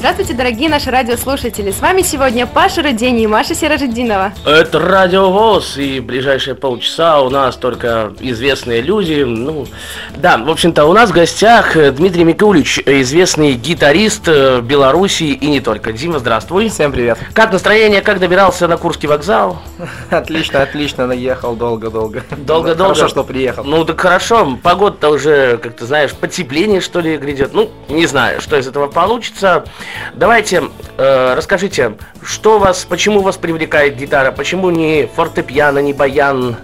Здравствуйте, дорогие наши радиослушатели! С вами сегодня Паша Рудени и Маша Серожединова. Это Радио ВОЗ, и ближайшие полчаса у нас только известные люди. Ну, да, в общем-то, у нас в гостях Дмитрий Микулич, известный гитарист э, Беларуси и не только. Дима, здравствуй. Всем привет. Как настроение, как добирался на Курский вокзал? Отлично, отлично, наехал долго-долго. Долго-долго? Хорошо, что приехал. Ну, так хорошо, погода-то уже, как ты знаешь, потепление, что ли, грядет. Ну, не знаю, что из этого получится. Давайте, э, расскажите, что вас, почему вас привлекает гитара, почему не фортепиано, не баян?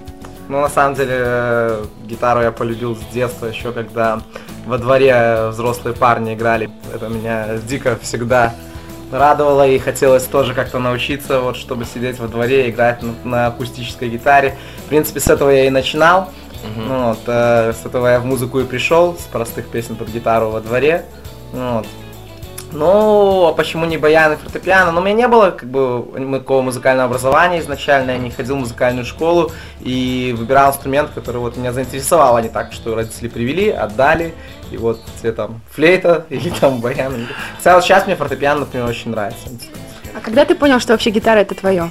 Ну, на самом деле, э, гитару я полюбил с детства, еще когда во дворе взрослые парни играли. Это меня дико всегда радовало и хотелось тоже как-то научиться, вот, чтобы сидеть во дворе и играть на, на акустической гитаре. В принципе, с этого я и начинал. Ну, вот, э, с этого я в музыку и пришел, с простых песен под гитару во дворе. Ну, вот. Ну, а почему не баян и фортепиано? Ну, у меня не было как бы такого музыкального образования изначально, я не ходил в музыкальную школу и выбирал инструмент, который вот меня заинтересовал, а не так, что родители привели, отдали, и вот тебе там флейта или там баян. Хотя вот сейчас мне фортепиано, например, очень нравится. А когда ты понял, что вообще гитара это твое?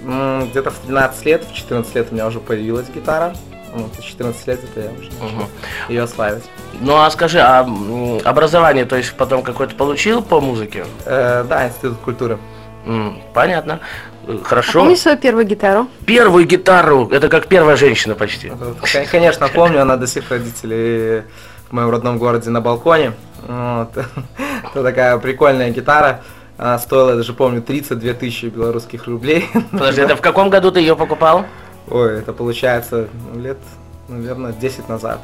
Где-то в 12 лет, в 14 лет у меня уже появилась гитара. Вот, в 14 лет это я уже начал ее осваивать. Ну, а скажи, а образование, то есть потом какое-то получил по музыке? Э, да, институт культуры. М, Понятно. Э, А Хорошо. помнишь свою первую гитару? Первую гитару, это как первая женщина почти. Кон- Конечно, помню, она до сих родителей в моем родном городе на балконе. Вот. Это такая прикольная гитара. Она стоила, я даже помню, 32 тысячи белорусских рублей. Подожди, это в каком году ты ее покупал? Ой, это получается ну, лет, наверное, 10 назад.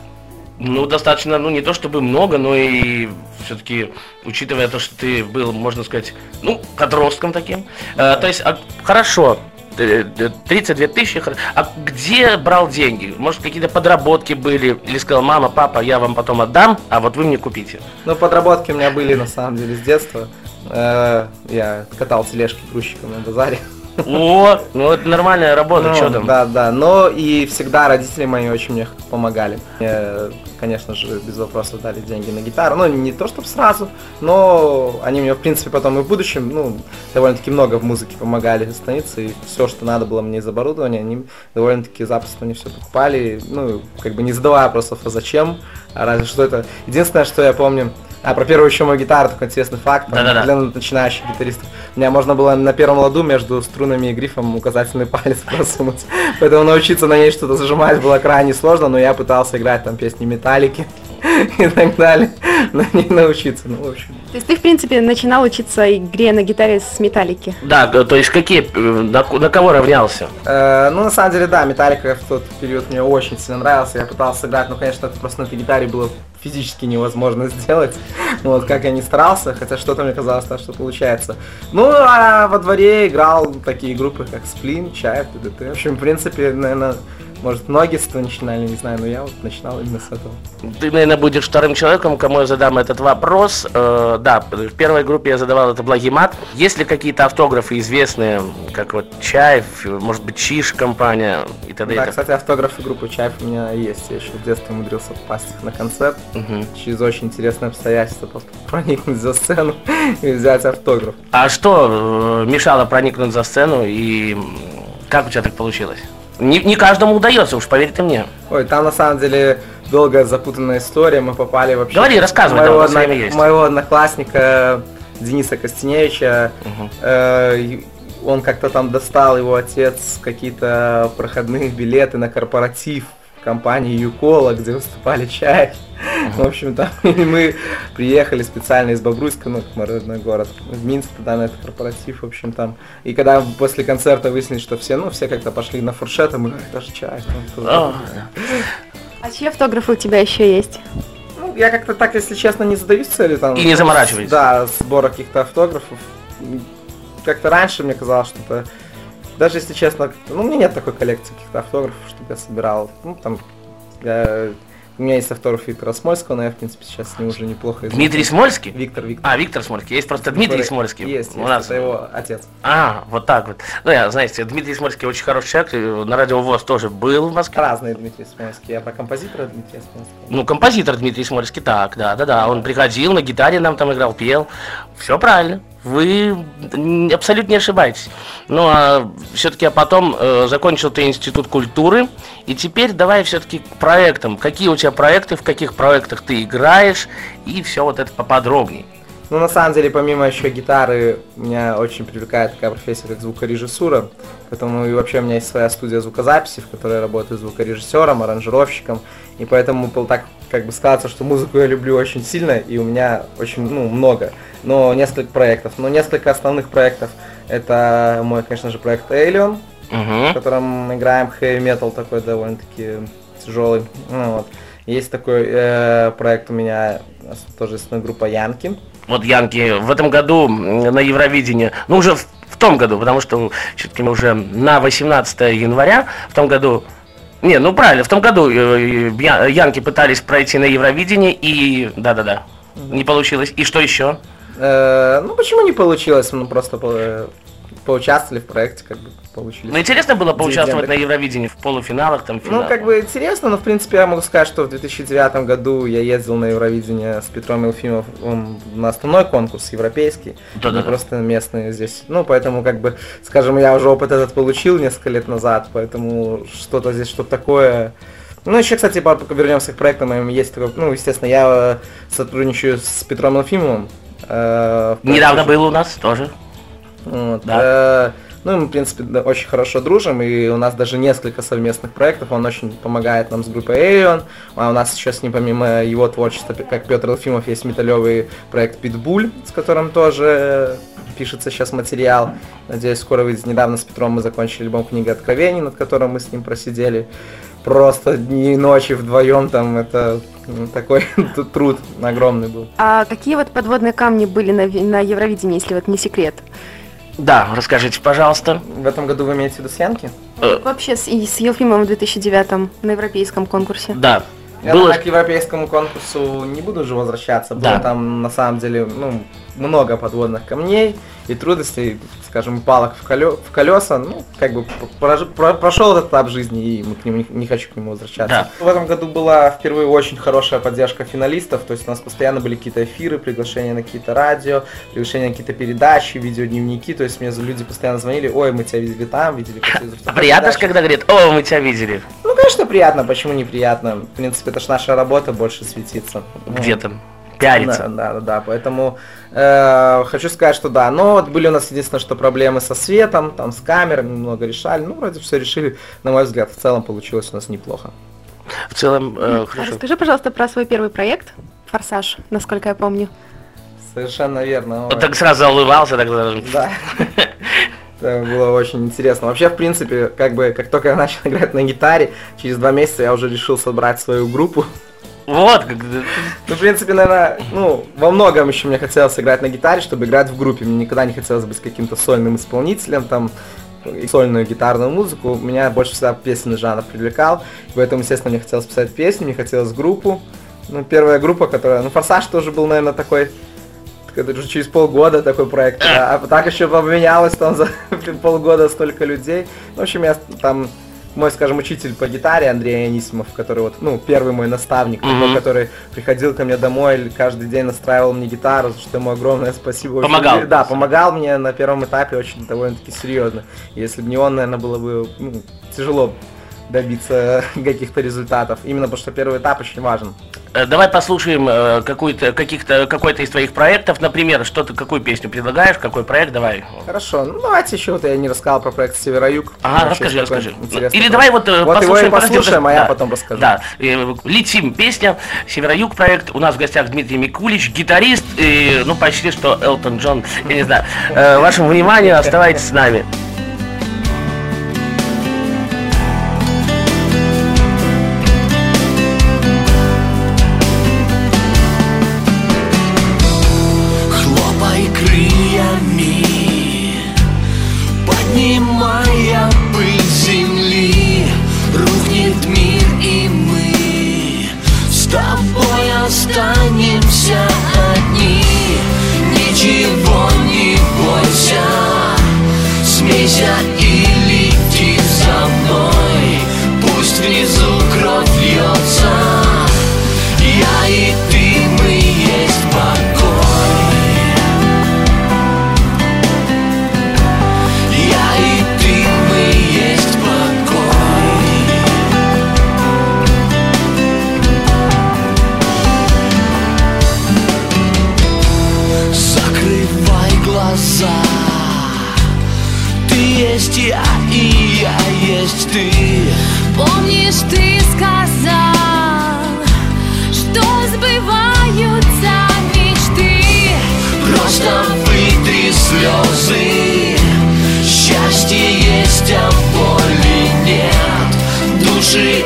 Ну, достаточно, ну, не то чтобы много, но и все-таки, учитывая то, что ты был, можно сказать, ну, подростком таким. Э, то есть, а, хорошо, э, э, 32 тысячи, а где брал деньги? Может, какие-то подработки были? Или сказал, мама, папа, я вам потом отдам, а вот вы мне купите? Ну, подработки у меня были, на самом деле, с детства. Э, Я катал тележки грузчиком на базаре. О, ну, это нормальная работа, Ну, что там? Да, да, но и всегда родители мои очень мне помогали. Мне, конечно же, без вопросов дали деньги на гитару. Ну, не то чтобы сразу, но они мне, в принципе, потом и в будущем, ну, довольно-таки много в музыке помогали становиться, и все, что надо было мне из оборудования, они довольно-таки запросто мне все покупали, ну, как бы не задавая вопросов, а зачем, а разве что это... Единственное, что я помню, а, про первую еще мою гитару, такой интересный факт, там, Да-да-да. для начинающих гитаристов. У меня можно было на первом ладу между струнами и грифом указательный палец просунуть. Поэтому научиться на ней что-то зажимать было крайне сложно, но я пытался играть там песни металлики и так далее. На ней научиться, ну, в общем. То есть ты, в принципе, начинал учиться игре на гитаре с металлики. Да, то есть какие, э, на, на кого равнялся? Э, ну, на самом деле, да, Металлика в тот период мне очень сильно нравился. Я пытался играть, но, конечно, это просто на этой гитаре было физически невозможно сделать. Ну, вот как я не старался, хотя что-то мне казалось, так, что получается. Ну, а во дворе играл такие группы, как Сплин, Чайф, ТДТ. В общем, в принципе, наверное, может, многие с этого начинали, не знаю, но я вот начинал именно с этого. Ты, наверное, будешь вторым человеком, кому я задам этот вопрос. Э, да, в первой группе я задавал это благий мат. Есть ли какие-то автографы известные, как вот Чаев, может быть, Чиш компания и т.д. Да, кстати, автографы группы Чайф у меня есть. Я еще в детстве умудрился попасть их на концерт. Мгм. через очень интересные обстоятельства просто проникнуть за сцену и взять автограф. А что э, мешало проникнуть за сцену и как у тебя так получилось? Не, не каждому удается, уж поверь ты мне. Ой, там на самом деле долгая запутанная история. Мы попали вообще... Говори, рассказывай, моего, да, одно- есть. моего одноклассника Дениса Костеневича. Мгм. э, он как-то там достал его отец какие-то проходные билеты на корпоратив компании Юкола, где выступали чай. В общем, там и мы приехали специально из Бобруйска, ну, это мой родной город, в Минск туда на этот корпоратив, в общем, там. И когда после концерта выяснилось, что все, ну, все как-то пошли на фуршет, а мы, «Ай, даже чай. тоже». А, чьи автографы у тебя еще есть? Ну, я как-то так, если честно, не задаюсь целью там. И не заморачиваетесь. Да, сбора каких-то автографов. Как-то раньше мне казалось, что это... Даже если честно, ну, у меня нет такой коллекции каких-то автографов, чтобы я собирал. Ну, там, я У меня есть автограф Виктора Смольского, но я, в принципе, сейчас с ним уже неплохо знаком. Дмитрий Смольский? Виктор, Виктор. А, Виктор Смольский. Есть просто Дмитрий Который- Смольский. Есть, У есть, нас. это его отец. А, вот так вот. Ну, я, знаете, Дмитрий Смольский очень хороший человек. На радио ВОЗ тоже был в Москве. Разные Дмитрий Смольский. Я про композитора Дмитрия Смольского. Ну, композитор Дмитрий Смольский, так, да, да, да. Он приходил, на гитаре нам там играл, пел. Все правильно. Вы абсолютно не ошибаетесь. Ну, а все-таки, а потом э, закончил ты институт культуры. И теперь давай все-таки к проектам. Какие у тебя проекты, в каких проектах ты играешь. И все вот это поподробнее. Ну, на самом деле, помимо еще гитары, меня очень привлекает такая профессия, как звукорежиссура. Поэтому и вообще у меня есть своя студия звукозаписи, в которой я работаю звукорежиссером, аранжировщиком. И поэтому был так как бы складывается, что музыку я люблю очень сильно, и у меня очень, ну, много. Но несколько проектов. Но несколько основных проектов. Это мой, конечно же, проект Alien, в Угу. котором мы играем heavy metal такой довольно-таки тяжелый. Ну, вот. Есть такой э, проект у меня, тоже есть группа Янки. Вот Янки в этом году на Евровидении, ну уже в, в том году, потому что все-таки мы уже на 18 января, в том году, не, ну правильно, в том году э, Я- Янки пытались пройти на Евровидение и, да-да-да, не получилось. И что еще? Э, ну почему не получилось? Мы просто по- поучаствовали в проекте, как бы получили. Ну интересно было поучаствовать на Дивиденды. Евровидении в полуфиналах, там Ну, финал. как бы интересно, но в принципе я могу сказать, что в 2009 году я ездил на Евровидение с Петром Елфимовым на основной конкурс европейский, Да-да-да. не просто местный здесь. Ну, поэтому, как бы, скажем, я уже опыт этот получил несколько лет назад, поэтому что-то здесь, что-то такое... Ну, еще, кстати, по- пока вернемся к проектам, есть такой, ну, естественно, я э, сотрудничаю с Петром Елфимовым. э, Недавно был у нас тоже. Вот, Да. э, ну, мы, в принципе, очень хорошо дружим, и у нас даже несколько совместных проектов. Он очень помогает нам с группой Alien. А у нас еще с ним, помимо его творчества, как Петр Елфимов, есть металлевый проект Питбуль, с которым тоже э, пишется сейчас материал. Надеюсь, скоро выйдет. Недавно с Петром мы закончили альбом книги откровений, над которым мы с ним просидели просто дни и ночи вдвоем. Там это ну, такой труд огромный был. А какие вот подводные камни были на, на Евровидении, если вот не секрет? Да, расскажите, пожалуйста. В этом году вы имеете в виду с Янки? Э, Вообще с, и с Елфимовым в 2009 на европейском конкурсе. Да. Я Было к европейскому конкурсу не буду уже возвращаться. Было Да. там на самом деле ну, много подводных камней и трудностей, скажем, палок в, колё- в колеса. Ну, как бы прож- про- прошел этот этап жизни, и мы к нему не, хочу к нему возвращаться. В этом году была впервые очень хорошая поддержка финалистов. То есть у нас постоянно были какие-то эфиры, приглашения на какие-то радио, приглашения на какие-то передачи, видеодневники. То есть мне люди постоянно звонили, ой, мы тебя видели там, видели по телевизору А приятно ж, передаче». когда говорит, о, мы тебя видели. Ну, конечно, приятно, почему неприятно? В принципе, это ж наша работа больше светиться. Ну, Где там? Пиариться. Да, да, да. Поэтому э, хочу сказать, что да. Но вот были у нас единственное, что проблемы со светом, там с камерами много решали. Ну, вроде все решили. На мой взгляд, в целом получилось у нас неплохо. В целом, э, А хорошо. расскажи, пожалуйста, про свой первый проект «Форсаж», насколько я помню. Совершенно верно. Вот так сразу улыбался, так сразу. Да. Это было очень интересно. Вообще, в принципе, как бы, как только я начал играть на гитаре, через два месяца я уже решил собрать свою группу. Вот, Ну, в принципе, наверное, ну, во многом еще мне хотелось играть на гитаре, чтобы играть в группе. Мне никогда не хотелось быть каким-то сольным исполнителем, там, сольную гитарную музыку. Меня больше всегда песенный жанр привлекал. Поэтому, естественно, мне хотелось писать песни, мне хотелось группу. Ну, первая группа, которая... Ну, «Форсаж» тоже был, наверное, такой... Это уже через полгода такой проект. да. А так еще поменялось там за полгода столько людей. Ну, В общем, я там мой, скажем, учитель по гитаре Андрей Анисимов, который вот, ну, первый мой наставник, Мгм. который приходил ко мне домой, каждый день настраивал мне гитару, за что ему огромное спасибо. Очень Помогал. люблю- Да, помогал мне на первом этапе очень довольно-таки серьезно. Если бы не он, наверное, было бы ну, тяжело добиться каких-то результатов. Именно потому что первый этап очень важен. Э, Давай послушаем э, какую-то, каких-то, какой-то из твоих проектов, например, что ты, какую песню предлагаешь, какой проект, давай. Хорошо, ну давайте еще вот я не рассказал про проект Северо-Юг. Ага, расскажи, расскажи. Или давай вот, э, Вот его и послушаем, послушаем, а я да. потом расскажу. Да, летим, песня, Северо-Юг проект, у нас в гостях Дмитрий Микулич, гитарист, и, ну, почти что Элтон Джон, я не знаю. Вашему вниманию, оставайтесь с нами. Есть я, и я есть ты. Помнишь, ты сказал, что сбываются мечты? Просто вытри слезы. Счастье есть, а боли нет. Души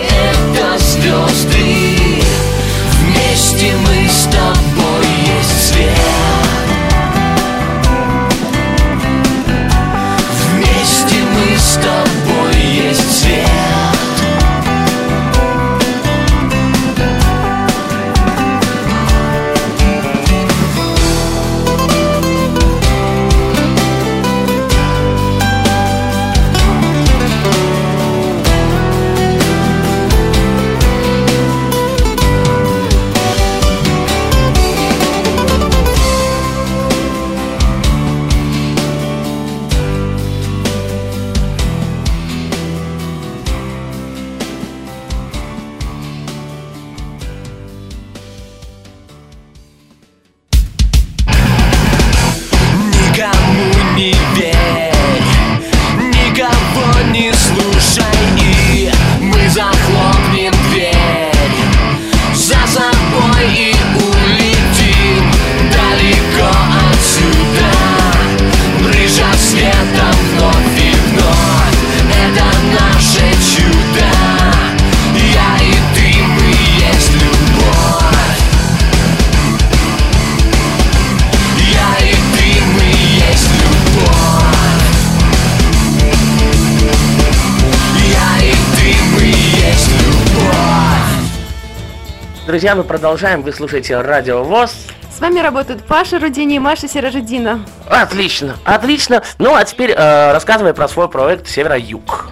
Друзья, мы продолжаем. Вы слушаете Радио ВОЗ. С вами работают Паша Рудини и Маша Сиражидина. Отлично, отлично. Ну, а теперь э, рассказывай про свой проект Северо-Юг.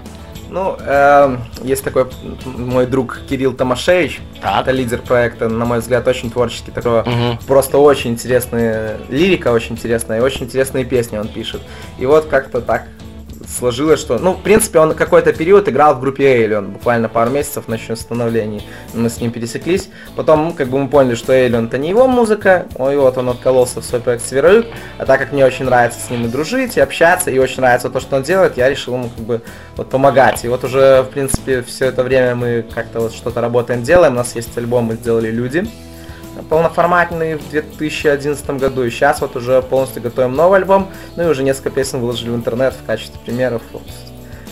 Ну, эм, есть такой мой друг Кирилл Томашевич, Так. это лидер проекта, на мой взгляд, очень творческий, такого Мгм. просто очень интересная лирика, очень интересная, и очень интересные песни он пишет. И вот как-то так сложилось, что, ну, в принципе, он какой-то период играл в группе Эйлион, буквально пару месяцев на ночном становлении, мы с ним пересеклись. Потом, как бы мы поняли, что Эйлион это не его музыка, ну, и вот он откололся в свой проект Североюг, а так как мне очень нравится с ним и дружить, и общаться, и очень нравится то, что он делает, я решил ему как бы вот помогать. И вот уже, в принципе, все это время мы как-то вот что-то работаем, делаем, у нас есть альбом, мы сделали «Люди», полноформатный в 2011 году, и сейчас вот уже полностью готовим новый альбом, ну и уже несколько песен выложили в интернет в качестве примеров. Вот.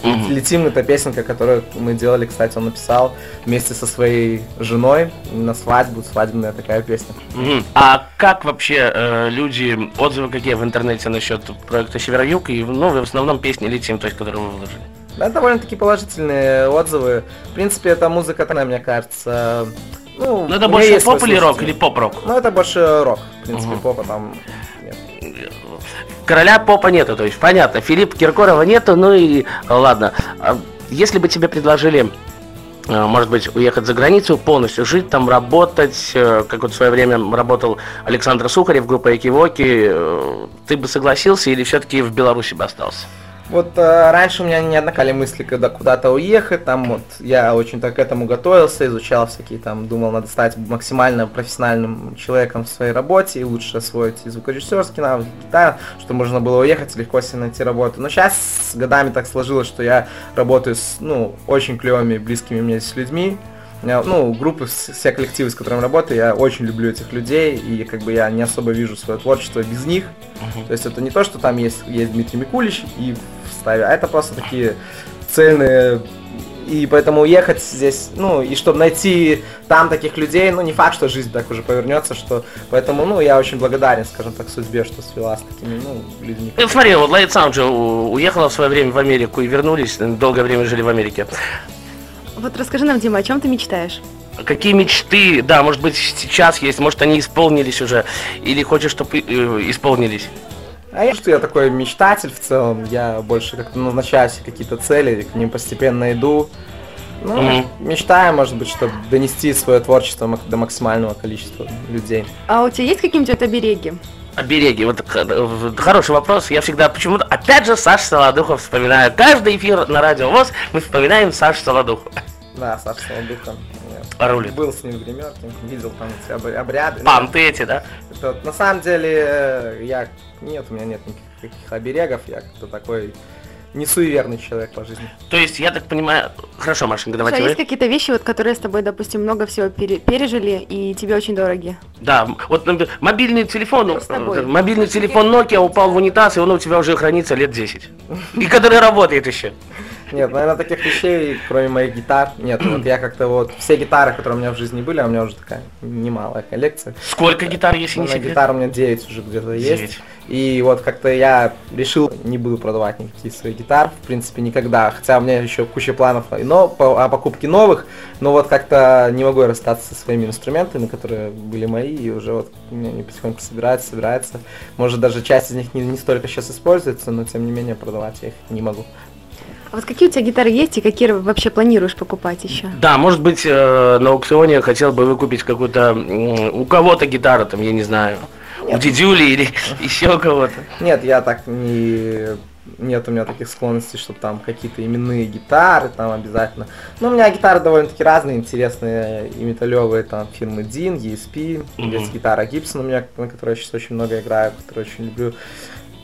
Мгм. Летим это песенка, которую мы делали, кстати, он написал вместе со своей женой на свадьбу, свадебная такая песня. Мгм. А как вообще э, люди, отзывы какие в интернете насчет проекта Северо-Юг и, ну, в основном песни «Летим», то есть, которые вы выложили? Да, довольно-таки положительные отзывы. В принципе, эта музыка, такая, мне кажется, ну, Ну, у это больше поп или рок, или поп-рок? Ну, это больше рок, в принципе, Мгм. попа там нет. Короля попа нету, то есть, понятно, Филипп Киркорова нету, ну и ладно. А Если бы тебе предложили, э, может быть, уехать за границу, полностью жить там, работать, э, как вот в свое время работал Александр Сухарев, группа Экивоки, э, ты бы согласился или все-таки в Беларуси бы остался? Вот э, раньше у меня не однокали мысли, когда куда-то уехать, там вот я очень так к этому готовился, изучал всякие там, думал, надо стать максимально профессиональным человеком в своей работе и лучше освоить и звукорежиссерский навык, гитара, что можно было уехать и легко себе найти работу. Но сейчас с годами так сложилось, что я работаю с, ну, очень клевыми, близкими мне здесь людьми, ну, группы, вс- все коллективы, с которыми работаю, я очень люблю этих людей, и как бы я не особо вижу свое творчество без них. То есть это не то, что там есть, есть Дмитрий Микулич и в ставе, а это просто такие цельные и поэтому уехать здесь, ну, и чтобы найти там таких людей, ну, не факт, что жизнь так уже повернется, что... Поэтому, ну, я очень благодарен, скажем так, судьбе, что свела с такими, ну, людьми. Ну, смотри, вот Light Sound же уехала в свое время в Америку и вернулись, долгое время жили в Америке. Вот расскажи нам, Дима, о чем ты мечтаешь? Какие мечты, да, может быть, сейчас есть, может, они исполнились уже, или хочешь, чтобы исполнились? А я что я такой мечтатель в целом, я больше как-то назначаю себе какие-то цели, к ним постепенно иду. Ну, Мгм. мечтаю, может быть, чтобы донести свое творчество до максимального количества людей. А у тебя есть какие-нибудь обереги? Обереги, вот хороший вопрос. Я всегда почему-то, опять же, Саша Солодухов вспоминаю. Каждый эфир на радио ВОЗ мы вспоминаем Сашу Солодухова. Да, Саша Солодухов. Рулит. Был с ним в гримерке, видел там эти об- обряды. Панты эти, да? Это на самом деле, э, я нет, у меня нет никаких оберегов, я как-то такой не суеверный человек по жизни. То есть, я так понимаю... Хорошо, Машенька, Слушай, давайте а есть какие-то вещи, вот, которые с тобой, допустим, много всего пере- пережили и тебе очень дороги? Да, вот например, мобильный телефон, Ну, э, мобильный телефон Nokia упал в унитаз, и он у тебя уже хранится лет 10. И который работает еще. Нет, наверное, таких вещей, кроме моих гитар, нет. Вот я как-то вот, все гитары, которые у меня в жизни были, а у меня уже такая немалая коллекция. Сколько гитар, если Ну, не на секрет? гитар у меня 9 уже где-то есть. И вот как-то я решил, не буду продавать никакие свои гитар, в принципе, никогда. Хотя у меня еще куча планов но, по, о покупке новых, но вот как-то не могу я расстаться со своими инструментами, которые были мои, и уже вот они потихоньку собираются, собираются. Может, даже часть из них не, не столько сейчас используется, но тем не менее продавать я их не могу. А вот какие у тебя гитары есть и какие вообще планируешь покупать еще? Да, может быть, э, на аукционе хотел бы выкупить какую-то, у кого-то гитару, там, я не знаю, у дедюли или еще у кого-то. Нет, я так не... Нет у меня таких склонностей, чтобы там какие-то именные гитары там обязательно. Но у меня гитары довольно-таки разные, интересные и металлевые, там фирмы Dean, ESP, есть гитара Gibson у меня, на которой я сейчас очень много играю, которую очень люблю.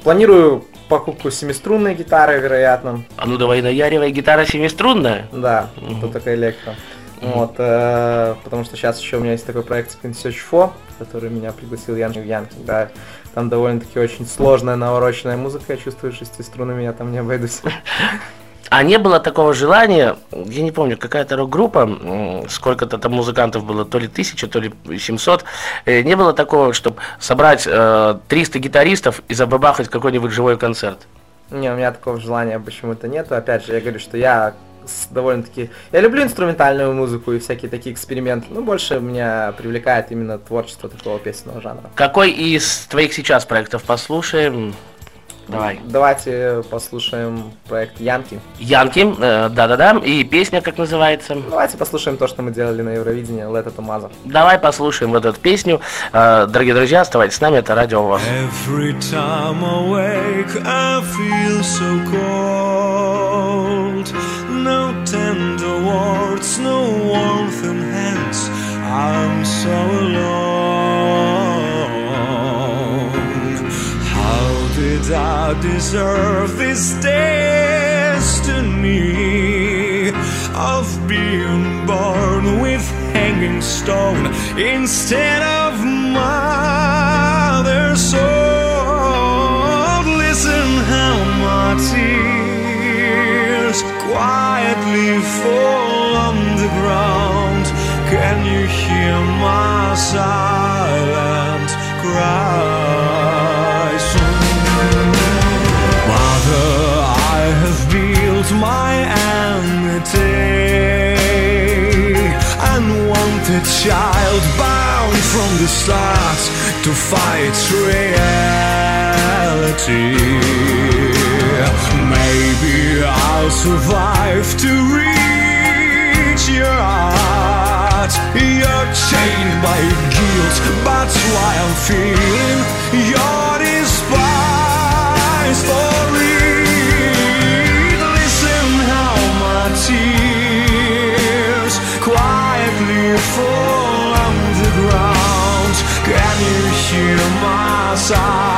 Планирую покупку семиструнной гитары, вероятно. А ну давай наяривай, гитара семиструнная. Да, Мгм. тут такая электро. Мгм. Вот, э, потому что сейчас еще у меня есть такой проект Spin Search 4, который меня пригласил Ян в Янки, да. Там довольно-таки очень сложная, навороченная музыка, я чувствую, шести струнами я там не обойдусь. А не было такого желания, я не помню, какая-то рок-группа, сколько-то там музыкантов было, то ли тысяча, то ли 700, э, не было такого, чтобы собрать э, 300 гитаристов и забабахать какой-нибудь живой концерт? Не, у меня такого желания почему-то нету. Опять же, я говорю, что я довольно-таки... Я люблю инструментальную музыку и всякие такие эксперименты, но больше меня привлекает именно творчество такого песенного жанра. Какой из твоих сейчас проектов послушаем? Давай. Давайте послушаем проект Янки. Янки, э, да-да-да, и песня как называется? Давайте послушаем то, что мы делали на Евровидении, Let It Maza. Давай послушаем вот эту песню. Э, Дорогие друзья, оставайтесь с нами, это Радио ВОЗ. Every time I wake, I feel so cold. No tender words, no warmth in hands. I'm so alone. I deserve this destiny of being born with hanging stone instead of mother soul? Listen how my tears quietly fall on the ground. Can you hear my silent cries? Start to fight reality. Maybe I'll survive to reach your heart. You're chained by guilt, but why I'm feeling your side.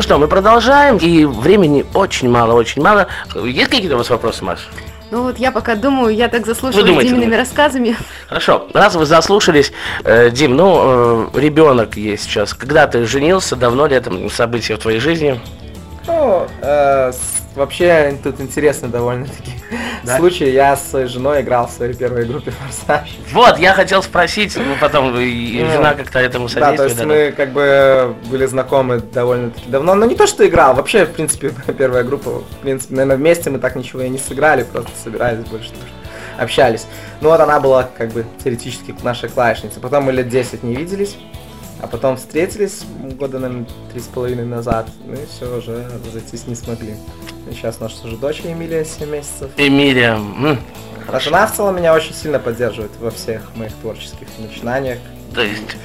Ну что, мы продолжаем, и времени очень мало, очень мало. Есть какие-то у вас вопросы, Маш? Ну вот я пока думаю, я так заслушалась думаете, Димиными думаете. рассказами. Хорошо, раз вы заслушались, э, Дим, ну, э, ребенок есть сейчас. Когда ты женился, давно ли это событие в твоей жизни? Ну, э, с- вообще тут интересный довольно-таки Да? случай. Я с своей женой играл в своей первой группе «Форсаж». Вот, я хотел спросить, ну, потом Ну, жена как-то этому Да, то содействует. есть мы как бы были знакомы довольно-таки давно. Но не то, что играл, вообще, в принципе, первая группа, в принципе, наверное, вместе мы так ничего и не сыграли, просто собирались больше общались. Ну вот она была как бы теоретически нашей клавишницей. Потом мы лет 10 не виделись, а потом встретились года, наверное, три с половиной назад. Ну и все, уже разойтись не смогли. Сейчас у нас уже дочь Эмилия 7 месяцев. Эмилия, А жена в целом меня очень сильно поддерживает во всех моих творческих начинаниях. то есть...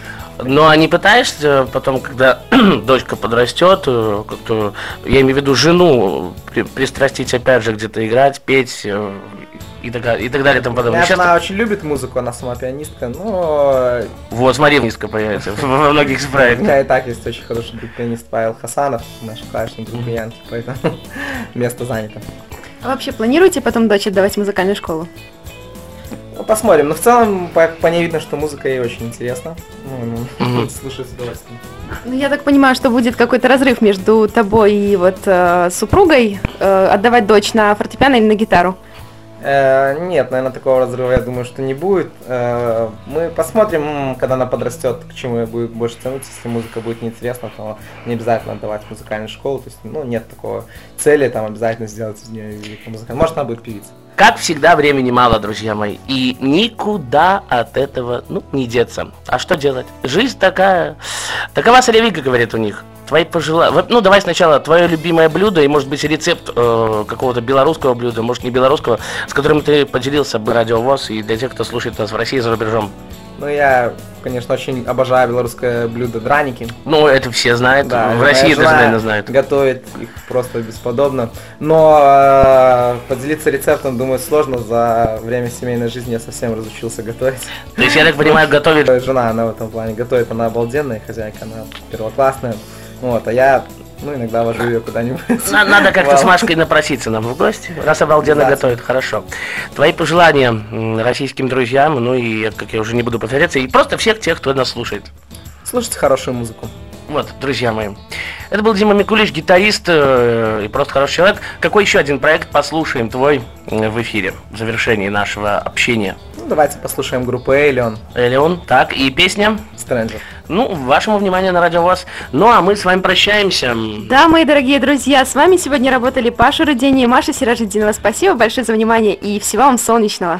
Ну, а не пытаешься потом, когда дочка подрастет, э, как-то, я имею в виду жену, при- пристрастить опять же где-то играть, петь э, и так, далее- и так далее и тому подобное. Сейчас жена очень любит музыку, она сама пианистка, но Вот, смотри, низко появится во многих у проектах. меня и так есть очень хороший друг пианист Павел Хасанов, наш клавишник друг Янки, поэтому место занято. А вообще планируете потом дочь отдавать в музыкальную школу? Ну, посмотрим. Но в целом по, по ней видно, что музыка ей очень интересна. Ну, ну. Слушаю с удовольствием. Ну, я так понимаю, что будет какой-то разрыв между тобой и вот э, супругой э, отдавать дочь на фортепиано или на гитару. Э, нет, наверное, такого разрыва, я думаю, что не будет. Э, мы посмотрим, когда она подрастет, к чему ей будет больше тянуться. Если музыка будет неинтересна, то не обязательно отдавать в музыкальную школу. То есть, ну, нет такого цели там обязательно сделать из нее великого музыканта. Может, она будет певицей. Как всегда, времени мало, друзья мои. И никуда от этого, ну, не деться. А что делать? Жизнь такая. Такова солевика, говорит у них. Твои пожелания. Ну, давай сначала твое любимое блюдо и, может быть, рецепт э, какого-то белорусского блюда, может, не белорусского, с которым ты поделился бы радиовоз и для тех, кто слушает нас в России и за рубежом. Ну, я, конечно, очень обожаю белорусское блюдо драники. Ну, это все знают. Да, в России даже, наверное, знают. Готовит их просто бесподобно. Но э, поделиться рецептом, думаю, сложно. За время семейной жизни я совсем разучился готовить. То есть, я так понимаю, готовит Э, Жена, она в этом плане готовит, она обалденная, хозяйка, она первоклассная. Вот, а я, ну, иногда вожу ее куда-нибудь. На- Надо как-то Вау. с Машкой напроситься нам в гости, раз обалденно Обязательно. готовит, хорошо. Твои пожелания российским друзьям, ну и, как я уже не буду повторяться, и просто всех тех, кто нас слушает. Слушайте хорошую музыку. Вот, друзья мои. Это был Дима Микулич, гитарист э, и просто хороший человек. Какой еще один проект послушаем твой э, в эфире, в завершении нашего общения? Ну, давайте послушаем группу Элион, Элеон, так, и песня, Stranger. ну, вашему вниманию на радио вас. Ну, а мы с вами прощаемся. Да, мои дорогие друзья, с вами сегодня работали Паша Рудени и Маша Сиражидинова. Спасибо большое за внимание и всего вам солнечного.